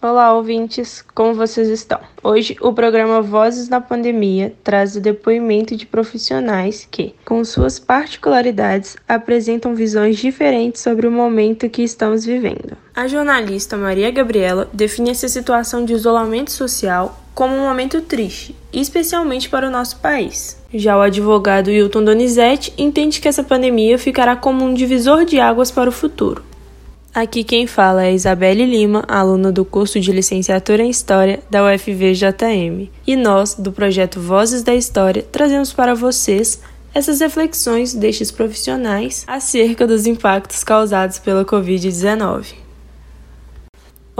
Olá, ouvintes, como vocês estão? Hoje, o programa Vozes na Pandemia traz o depoimento de profissionais que, com suas particularidades, apresentam visões diferentes sobre o momento que estamos vivendo. A jornalista Maria Gabriela define essa situação de isolamento social como um momento triste, especialmente para o nosso país. Já o advogado Hilton Donizete entende que essa pandemia ficará como um divisor de águas para o futuro Aqui quem fala é Isabelle Lima, aluna do curso de licenciatura em História da UFVJM. E nós, do projeto Vozes da História, trazemos para vocês essas reflexões destes profissionais acerca dos impactos causados pela Covid-19.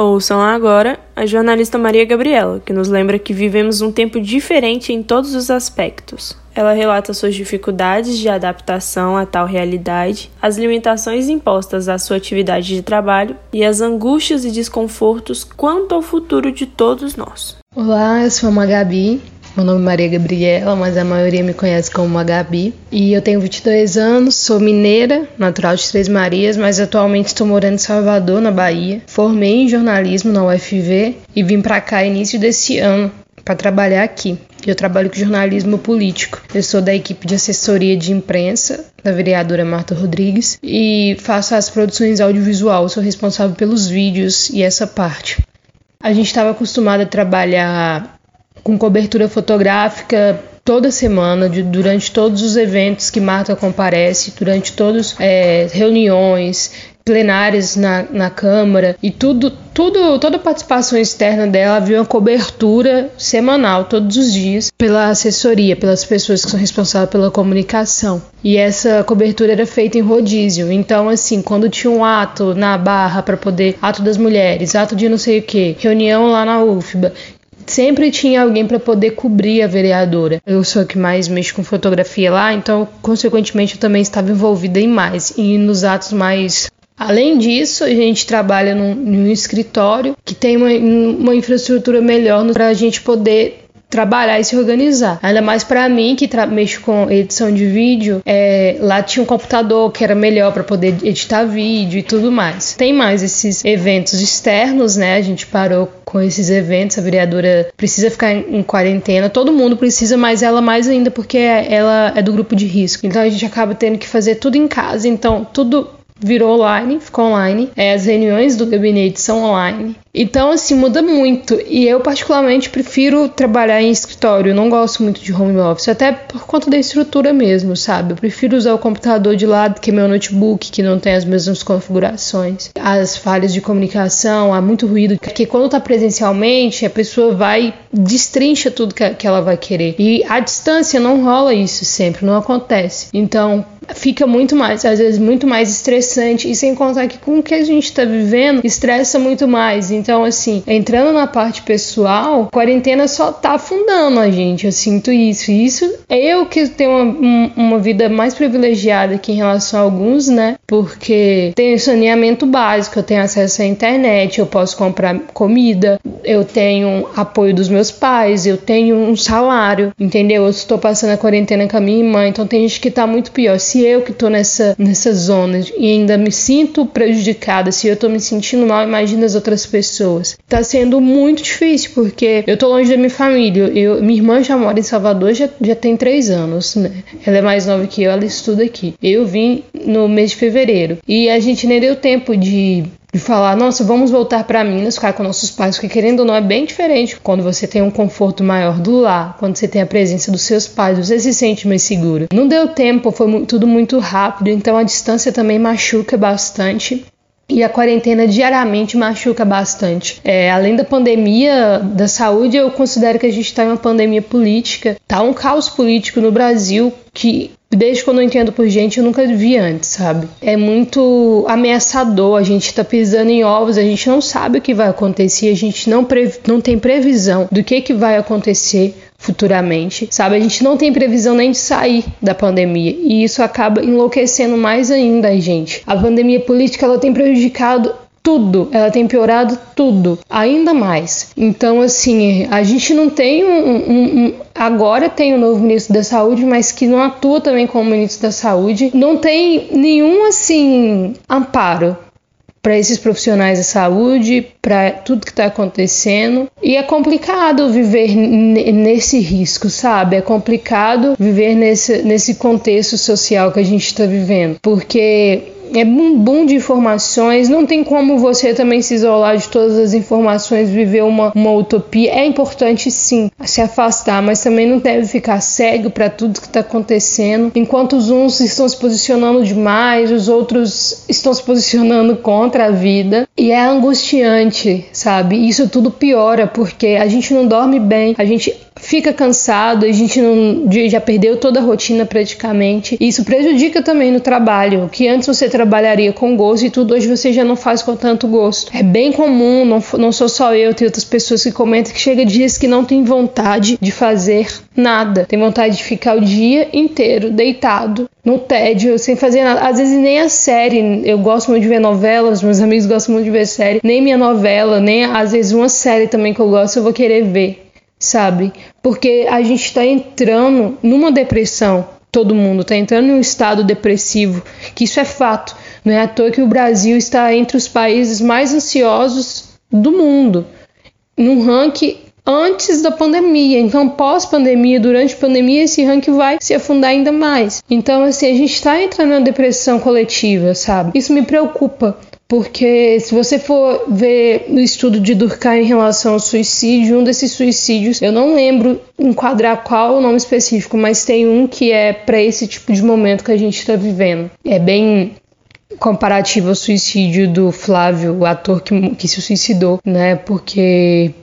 Ouçam agora a jornalista Maria Gabriela, que nos lembra que vivemos um tempo diferente em todos os aspectos. Ela relata suas dificuldades de adaptação a tal realidade, as limitações impostas à sua atividade de trabalho e as angústias e desconfortos quanto ao futuro de todos nós. Olá, eu sou a Gabi. Meu nome é Maria Gabriela, mas a maioria me conhece como Gabi. E eu tenho 22 anos, sou mineira, natural de Três Marias, mas atualmente estou morando em Salvador, na Bahia. Formei em jornalismo na UFV e vim para cá início desse ano para trabalhar aqui. Eu trabalho com jornalismo político. Eu sou da equipe de assessoria de imprensa da vereadora Marta Rodrigues e faço as produções audiovisual. Sou responsável pelos vídeos e essa parte. A gente estava acostumado a trabalhar com cobertura fotográfica toda semana, de, durante todos os eventos que Marta comparece, durante todas é, reuniões, plenárias na, na Câmara e tudo, tudo, toda a participação externa dela havia uma cobertura semanal, todos os dias, pela assessoria, pelas pessoas que são responsáveis pela comunicação. E essa cobertura era feita em rodízio. Então, assim, quando tinha um ato na Barra para poder, ato das mulheres, ato de não sei o que, reunião lá na UFBA, sempre tinha alguém para poder cobrir a vereadora. Eu sou a que mais mexe com fotografia lá, então, consequentemente, eu também estava envolvida em mais e nos atos mais Além disso, a gente trabalha num, num escritório que tem uma, uma infraestrutura melhor para a gente poder trabalhar e se organizar. Ainda mais para mim que mexo com edição de vídeo, é, lá tinha um computador que era melhor para poder editar vídeo e tudo mais. Tem mais esses eventos externos, né? A gente parou com esses eventos, a vereadora precisa ficar em, em quarentena, todo mundo precisa, mas ela mais ainda porque ela é do grupo de risco. Então a gente acaba tendo que fazer tudo em casa, então tudo virou online, ficou online. É, as reuniões do gabinete são online. Então, assim, muda muito. E eu, particularmente, prefiro trabalhar em escritório. Não gosto muito de home office, até por conta da estrutura mesmo, sabe? Eu prefiro usar o computador de lado que meu notebook, que não tem as mesmas configurações. As falhas de comunicação, há muito ruído. Porque quando tá presencialmente, a pessoa vai, destrincha tudo que, que ela vai querer. E à distância não rola isso sempre, não acontece. Então, fica muito mais, às vezes, muito mais estressante. E sem contar que com o que a gente tá vivendo, estressa muito mais. Então, assim, entrando na parte pessoal, quarentena só tá afundando a gente. Eu sinto isso. E isso é eu que tenho uma, uma vida mais privilegiada aqui em relação a alguns, né? Porque tenho saneamento básico, eu tenho acesso à internet, eu posso comprar comida, eu tenho apoio dos meus pais, eu tenho um salário, entendeu? Eu estou passando a quarentena com a minha irmã, então tem gente que tá muito pior. Se eu que tô nessa, nessa zona e ainda me sinto prejudicada, se eu tô me sentindo mal, imagina as outras pessoas pessoas. Tá sendo muito difícil, porque eu tô longe da minha família. Eu, minha irmã já mora em Salvador, já, já tem três anos, né? Ela é mais nova que eu, ela estuda aqui. Eu vim no mês de fevereiro. E a gente nem deu tempo de de falar, nossa, vamos voltar para Minas, ficar com nossos pais, porque querendo ou não é bem diferente quando você tem um conforto maior do lar, quando você tem a presença dos seus pais, você se sente mais seguro. Não deu tempo, foi tudo muito rápido, então a distância também machuca bastante. E a quarentena diariamente machuca bastante. É, além da pandemia da saúde, eu considero que a gente está em uma pandemia política. Tá um caos político no Brasil que desde quando eu entendo por gente, eu nunca vi antes, sabe? É muito ameaçador, a gente tá pisando em ovos, a gente não sabe o que vai acontecer, a gente não, não tem previsão do que, que vai acontecer futuramente, sabe? A gente não tem previsão nem de sair da pandemia e isso acaba enlouquecendo mais ainda a gente. A pandemia política ela tem prejudicado tudo, ela tem piorado tudo, ainda mais. Então, assim, a gente não tem um, um, um, Agora tem o novo ministro da Saúde, mas que não atua também como ministro da Saúde. Não tem nenhum, assim, amparo para esses profissionais da saúde, para tudo que está acontecendo. E é complicado viver nesse risco, sabe? É complicado viver nesse, nesse contexto social que a gente está vivendo, porque é um boom de informações, não tem como você também se isolar de todas as informações, viver uma, uma utopia. É importante sim se afastar, mas também não deve ficar cego para tudo que está acontecendo. Enquanto os uns estão se posicionando demais, os outros estão se posicionando contra a vida. E é angustiante, sabe? Isso tudo piora porque a gente não dorme bem, a gente fica cansado, a gente não, já perdeu toda a rotina praticamente. Isso prejudica também no trabalho, que antes você trabalharia com gosto e tudo, hoje você já não faz com tanto gosto. É bem comum, não, não sou só eu, tem outras pessoas que comentam que chega dias que não tem vontade de fazer nada, tem vontade de ficar o dia inteiro deitado no tédio, sem fazer nada. Às vezes nem a série, eu gosto muito de ver novelas, meus amigos gostam muito de ver série, nem minha novela, nem às vezes uma série também que eu gosto, eu vou querer ver sabe? Porque a gente está entrando numa depressão, todo mundo está entrando em um estado depressivo, que isso é fato. Não é à toa que o Brasil está entre os países mais ansiosos do mundo, num ranking antes da pandemia. Então, pós-pandemia, durante a pandemia, esse ranking vai se afundar ainda mais. Então, assim, a gente está entrando numa depressão coletiva, sabe? Isso me preocupa, porque se você for ver no estudo de Durkheim em relação ao suicídio, um desses suicídios, eu não lembro enquadrar qual o nome específico, mas tem um que é para esse tipo de momento que a gente está vivendo. É bem comparativo ao suicídio do Flávio, o ator que, que se suicidou, né? Porque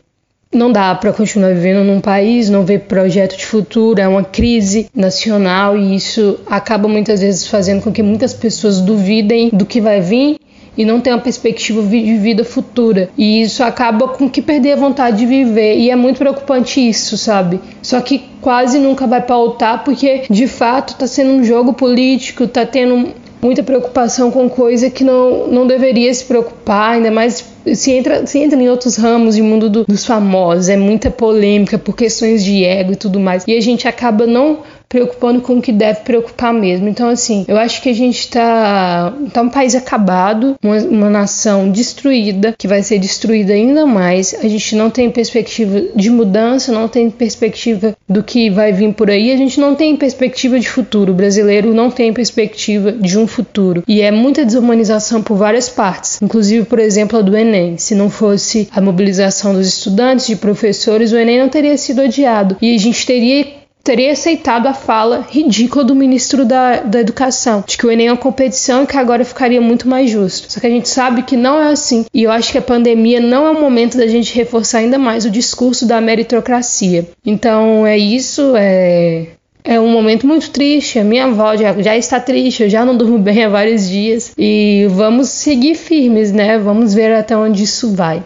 não dá para continuar vivendo num país, não ver projeto de futuro, é uma crise nacional e isso acaba muitas vezes fazendo com que muitas pessoas duvidem do que vai vir e não tem uma perspectiva de vida futura. E isso acaba com que perder a vontade de viver. E é muito preocupante isso, sabe? Só que quase nunca vai pautar porque de fato está sendo um jogo político, está tendo muita preocupação com coisa que não, não deveria se preocupar, ainda mais se entra, se entra em outros ramos de mundo do, dos famosos, é muita polêmica por questões de ego e tudo mais. E a gente acaba não preocupando com o que deve preocupar mesmo. Então, assim, eu acho que a gente está tá um país acabado, uma, uma, nação destruída, que vai ser destruída ainda mais. A gente não tem perspectiva de mudança, não tem perspectiva do que vai vir por aí, a gente não tem perspectiva de futuro. O brasileiro não tem perspectiva de um futuro. E é muita desumanização por várias partes, inclusive, por exemplo, a do Enem. Se não fosse a mobilização dos estudantes, de professores, o Enem não teria sido adiado. E a gente teria teria aceitado a fala ridícula do ministro da, da Educação, de que o Enem é uma competição e que agora ficaria muito mais justo. Só que a gente sabe que não é assim. E eu acho que a pandemia não é o momento da gente reforçar ainda mais o discurso da meritocracia. Então é isso, é. É um momento muito triste. A minha avó já, já está triste, eu já não durmo bem há vários dias. E vamos seguir firmes, né? Vamos ver até onde isso vai.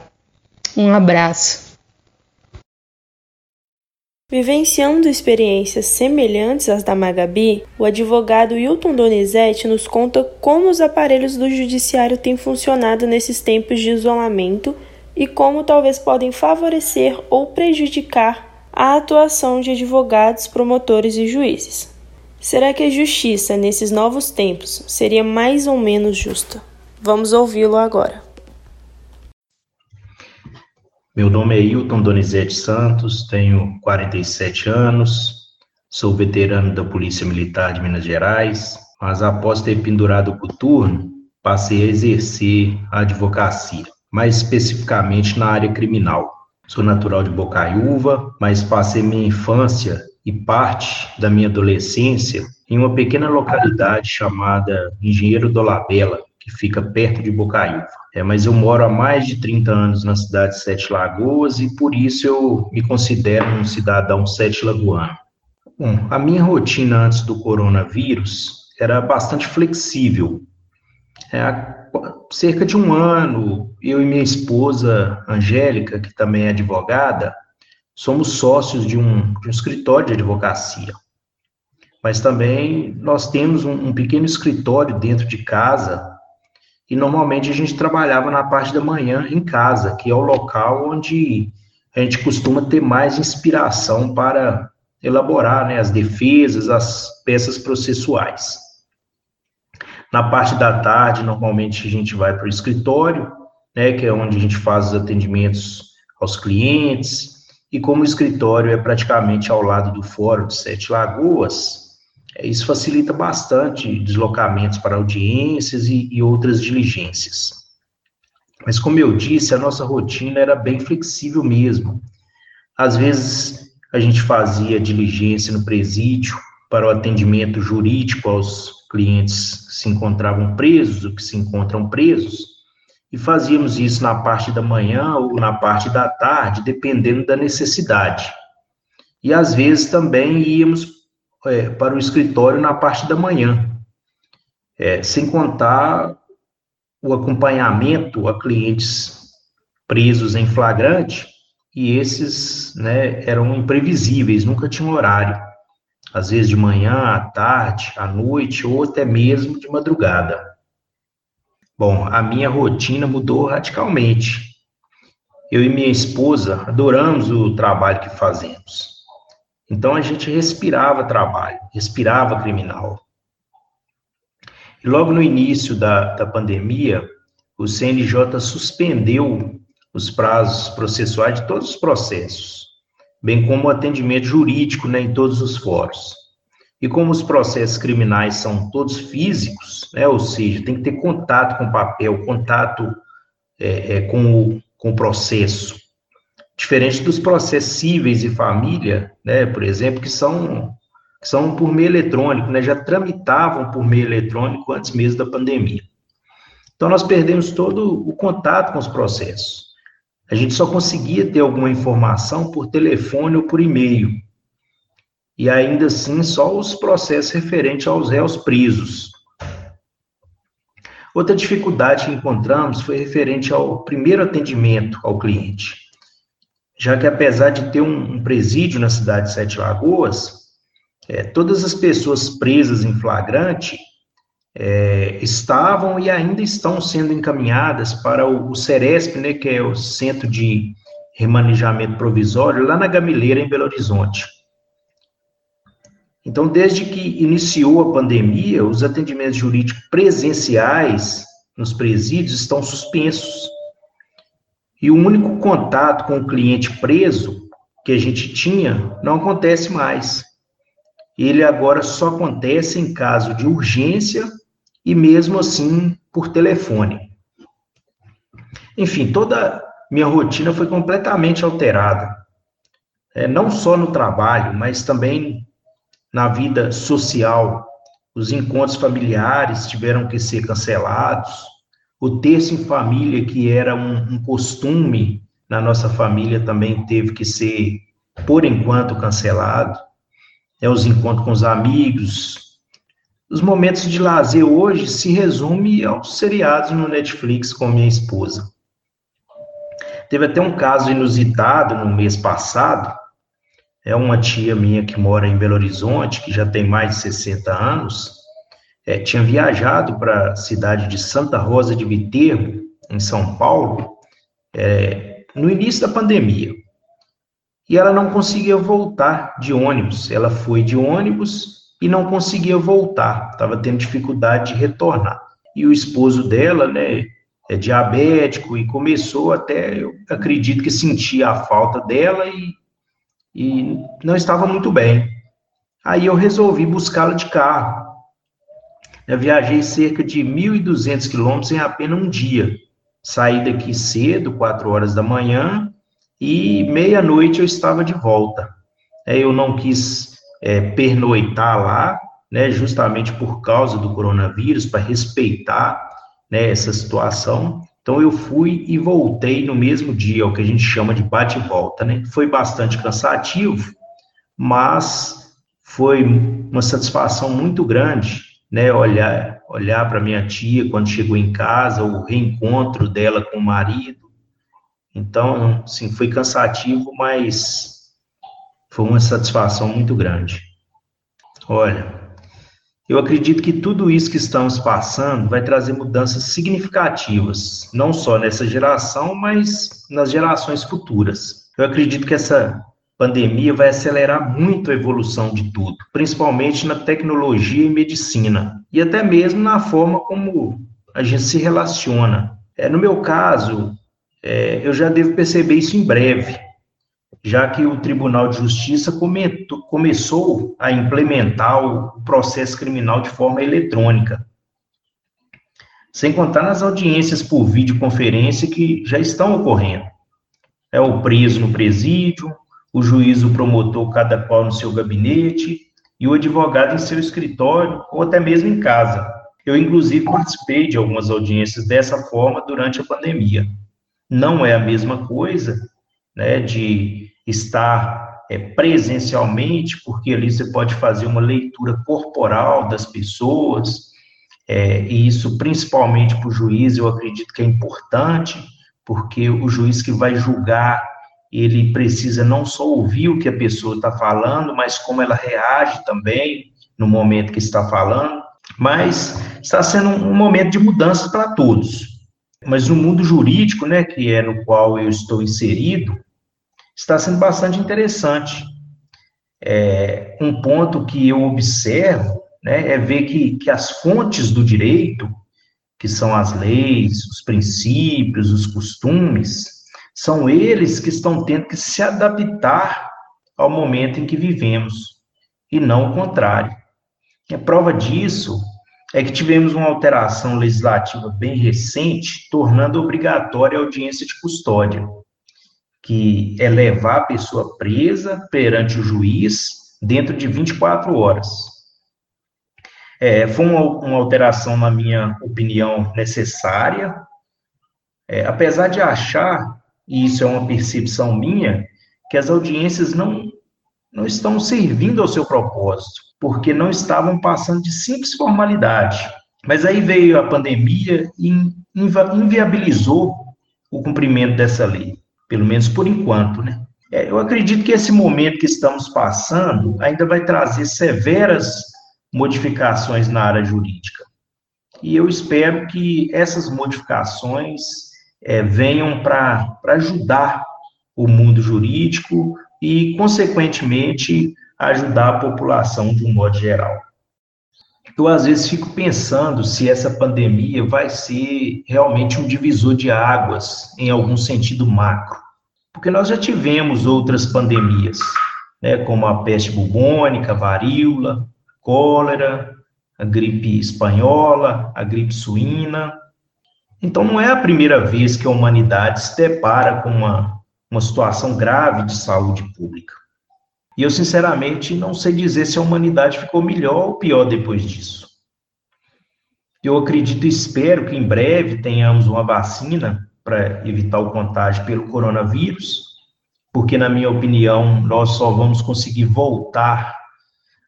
Um abraço. Vivenciando experiências semelhantes às da Magabi, o advogado Hilton Donizete nos conta como os aparelhos do judiciário têm funcionado nesses tempos de isolamento e como talvez podem favorecer ou prejudicar a atuação de advogados, promotores e juízes. Será que a justiça nesses novos tempos seria mais ou menos justa? Vamos ouvi-lo agora. Meu nome é Hilton Donizete Santos, tenho 47 anos, sou veterano da Polícia Militar de Minas Gerais, mas após ter pendurado o coturno, passei a exercer a advocacia, mais especificamente na área criminal. Sou natural de Bocaiúva, mas passei minha infância e parte da minha adolescência em uma pequena localidade chamada Engenheiro Dolabella, que fica perto de Bocaiúva. É, mas eu moro há mais de 30 anos na cidade de Sete Lagoas e por isso eu me considero um cidadão sete lagoano. Bom, a minha rotina antes do coronavírus era bastante flexível. É, há cerca de um ano, eu e minha esposa, Angélica, que também é advogada, somos sócios de um, de um escritório de advocacia. Mas também nós temos um, um pequeno escritório dentro de casa e normalmente a gente trabalhava na parte da manhã em casa, que é o local onde a gente costuma ter mais inspiração para elaborar né, as defesas, as peças processuais. Na parte da tarde, normalmente a gente vai para o escritório, né, que é onde a gente faz os atendimentos aos clientes, e como o escritório é praticamente ao lado do Fórum de Sete Lagoas, isso facilita bastante deslocamentos para audiências e, e outras diligências. Mas, como eu disse, a nossa rotina era bem flexível mesmo. Às vezes, a gente fazia diligência no presídio para o atendimento jurídico aos clientes que se encontravam presos ou que se encontram presos, e fazíamos isso na parte da manhã ou na parte da tarde, dependendo da necessidade. E às vezes também íamos é, para o escritório na parte da manhã, é, sem contar o acompanhamento a clientes presos em flagrante, e esses né, eram imprevisíveis, nunca tinham horário. Às vezes de manhã, à tarde, à noite, ou até mesmo de madrugada. Bom, a minha rotina mudou radicalmente. Eu e minha esposa adoramos o trabalho que fazemos. Então a gente respirava trabalho, respirava criminal. E logo no início da, da pandemia, o CNJ suspendeu os prazos processuais de todos os processos, bem como o atendimento jurídico né, em todos os fóruns. E como os processos criminais são todos físicos, né, ou seja, tem que ter contato com o papel, contato é, é, com, o, com o processo. Diferente dos processos cíveis e família, né, por exemplo, que são que são por meio eletrônico, né, já tramitavam por meio eletrônico antes mesmo da pandemia. Então, nós perdemos todo o contato com os processos. A gente só conseguia ter alguma informação por telefone ou por e-mail. E ainda assim, só os processos referentes aos réus presos. Outra dificuldade que encontramos foi referente ao primeiro atendimento ao cliente. Já que, apesar de ter um, presídio na cidade de Sete Lagoas, é, todas as pessoas presas em flagrante é, estavam e ainda estão sendo encaminhadas para o, o CERESP, né, que é o Centro de Remanejamento Provisório, lá na Gamileira, em Belo Horizonte. Então, desde que iniciou a pandemia, os atendimentos jurídicos presenciais nos presídios estão suspensos. E o único contato com o cliente preso que a gente tinha não acontece mais ele agora só acontece em caso de urgência e mesmo assim por telefone. Enfim, toda minha rotina foi completamente alterada. É, não só no trabalho, mas também na vida social. Os encontros familiares tiveram que ser cancelados. O terço em família, que era um, um costume na nossa família, também teve que ser, por enquanto, cancelado é os encontros com os amigos. Os momentos de lazer hoje se resume aos seriados no Netflix com minha esposa. Teve até um caso inusitado no mês passado. É uma tia minha que mora em Belo Horizonte, que já tem mais de 60 anos, é, tinha viajado para a cidade de Santa Rosa de Viterbo, em São Paulo, é, no início da pandemia e ela não conseguia voltar de ônibus. Ela foi de ônibus e não conseguia voltar, estava tendo dificuldade de retornar. E o esposo dela, né, é diabético e começou até, eu acredito que sentia a falta dela e, e não estava muito bem. Aí eu resolvi buscá-la de carro. Eu viajei cerca de 1.200 quilômetros em apenas um dia. Saí daqui cedo, 4 horas da manhã, e meia-noite eu estava de volta. É, eu não quis é, pernoitar lá, né, justamente por causa do coronavírus, para respeitar né, essa situação. Então eu fui e voltei no mesmo dia, o que a gente chama de bate-volta, né? Foi bastante cansativo, mas foi uma satisfação muito grande, né, olhar olhar para minha tia quando chegou em casa, o reencontro dela com o marido. Então, sim, foi cansativo, mas foi uma satisfação muito grande. Olha, eu acredito que tudo isso que estamos passando vai trazer mudanças significativas, não só nessa geração, mas nas gerações futuras. Eu acredito que essa pandemia vai acelerar muito a evolução de tudo, principalmente na tecnologia e medicina, e até mesmo na forma como a gente se relaciona. É, no meu caso, é, eu já devo perceber isso em breve, já que o Tribunal de Justiça comentou, começou a implementar o processo criminal de forma eletrônica. Sem contar nas audiências por videoconferência que já estão ocorrendo. É o preso no presídio, o juiz, o promotor, cada qual no seu gabinete, e o advogado em seu escritório, ou até mesmo em casa. Eu, inclusive, participei de algumas audiências dessa forma durante a pandemia. Não é a mesma coisa, né, de estar é, presencialmente, porque ali você pode fazer uma leitura corporal das pessoas, é, e isso principalmente para o juiz, eu acredito que é importante, porque o juiz que vai julgar ele precisa não só ouvir o que a pessoa está falando, mas como ela reage também no momento que está falando. Mas está sendo um momento de mudança para todos. Mas no mundo jurídico, né, que é no qual eu estou inserido, está sendo bastante interessante. É, um ponto que eu observo né, é ver que, que as fontes do direito, que são as leis, os princípios, os costumes, são eles que estão tendo que se adaptar ao momento em que vivemos, e não o contrário. E a prova disso é que tivemos uma alteração legislativa bem recente, tornando obrigatória a audiência de custódia, que é levar a pessoa presa perante o juiz dentro de 24 horas. É, foi uma, uma, alteração, na minha opinião, necessária, é, apesar de achar e isso é uma percepção minha, que as audiências não, não estão servindo ao seu propósito, porque não estavam passando de simples formalidade. Mas aí veio a pandemia e inviabilizou o cumprimento dessa lei, pelo menos por enquanto, né? É, eu acredito que esse momento que estamos passando ainda vai trazer severas modificações na área jurídica. E eu espero que essas modificações é, venham para ajudar o mundo jurídico e, consequentemente, ajudar a população de um modo geral. Eu, às vezes, fico pensando se essa pandemia vai ser realmente um divisor de águas, em algum sentido macro. Porque nós já tivemos outras pandemias, né, como a peste bubônica, a varíola, cólera, a gripe espanhola, a gripe suína, então, não é a primeira vez que a humanidade se depara com uma, uma situação grave de saúde pública. E eu, sinceramente, não sei dizer se a humanidade ficou melhor ou pior depois disso. Eu acredito e espero que em breve tenhamos uma vacina para evitar o contágio pelo coronavírus, porque, na minha opinião, nós só vamos conseguir voltar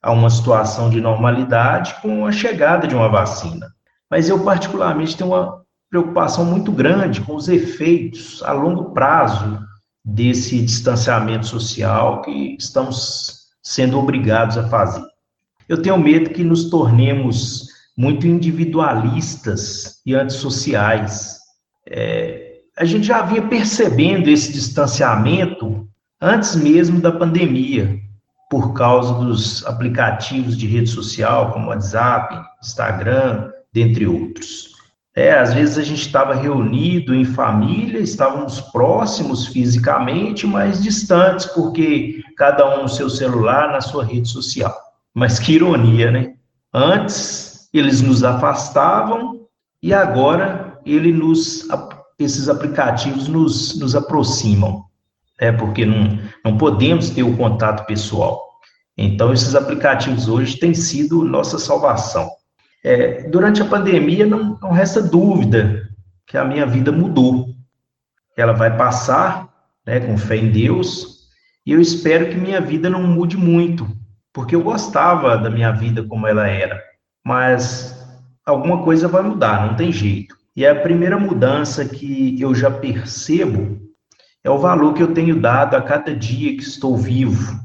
a uma situação de normalidade com a chegada de uma vacina. Mas eu, particularmente, tenho uma preocupação muito grande com os efeitos a longo prazo desse distanciamento social que estamos sendo obrigados a fazer. Eu tenho medo que nos tornemos muito individualistas e antissociais. É, a gente já vinha percebendo esse distanciamento antes mesmo da pandemia, por causa dos aplicativos de rede social, como WhatsApp, Instagram, dentre outros. É, às vezes a gente estava reunido em família, estávamos próximos fisicamente, mas distantes, porque cada um no seu celular, na sua rede social. Mas que ironia, né? Antes eles nos afastavam e agora ele nos, esses aplicativos nos, nos aproximam, é porque não, não podemos ter o contato pessoal. Então, esses aplicativos hoje têm sido nossa salvação. É, durante a pandemia, não, não resta dúvida que a minha vida mudou. Ela vai passar, né, com fé em Deus, e eu espero que minha vida não mude muito, porque eu gostava da minha vida como ela era, mas alguma coisa vai mudar, não tem jeito. E a primeira mudança que eu já percebo é o valor que eu tenho dado a cada dia que estou vivo.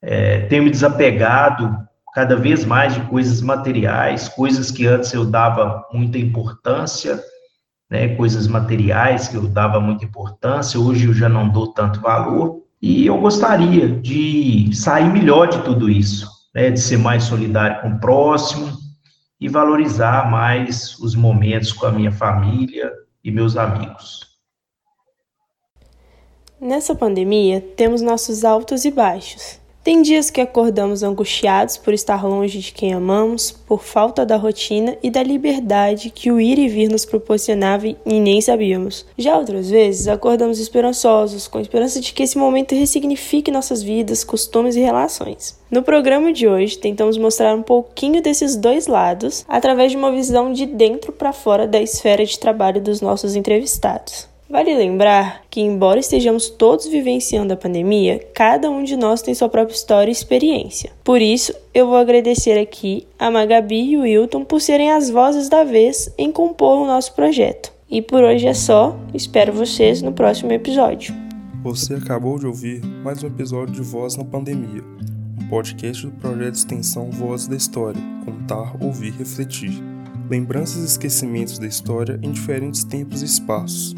É, tenho me desapegado cada vez mais de coisas materiais, coisas que antes eu dava muita importância, né, coisas materiais que eu dava muita importância, hoje eu já não dou tanto valor. E eu gostaria de sair melhor de tudo isso, né, de ser mais solidário com o próximo e valorizar mais os momentos com a minha família e meus amigos. Nessa pandemia, temos nossos altos e baixos. Tem dias que acordamos angustiados por estar longe de quem amamos, por falta da rotina e da liberdade que o ir e vir nos proporcionava e nem sabíamos. Já outras vezes, acordamos esperançosos, com esperança de que esse momento ressignifique nossas vidas, costumes e relações. No programa de hoje, tentamos mostrar um pouquinho desses dois lados através de uma visão de dentro para fora da esfera de trabalho dos nossos entrevistados. Vale lembrar que, embora estejamos todos vivenciando a pandemia, cada um de nós tem sua própria história e experiência. Por isso, eu vou agradecer aqui a Magabi e o Wilton por serem as vozes da vez em compor o nosso projeto. E por hoje é só, espero vocês no próximo episódio. Você acabou de ouvir mais um episódio de Voz na Pandemia, um podcast do projeto de extensão Voz da História Contar, Ouvir, Refletir. Lembranças e esquecimentos da história em diferentes tempos e espaços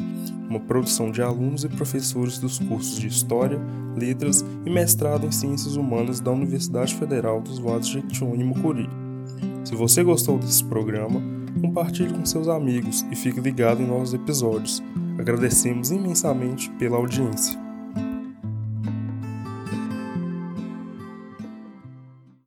uma produção de alunos e professores dos cursos de História, Letras e Mestrado em Ciências Humanas da Universidade Federal dos Vales de Jequitinhonha e Mucuri. Se você gostou desse programa, compartilhe com seus amigos e fique ligado em nossos episódios. Agradecemos imensamente pela audiência.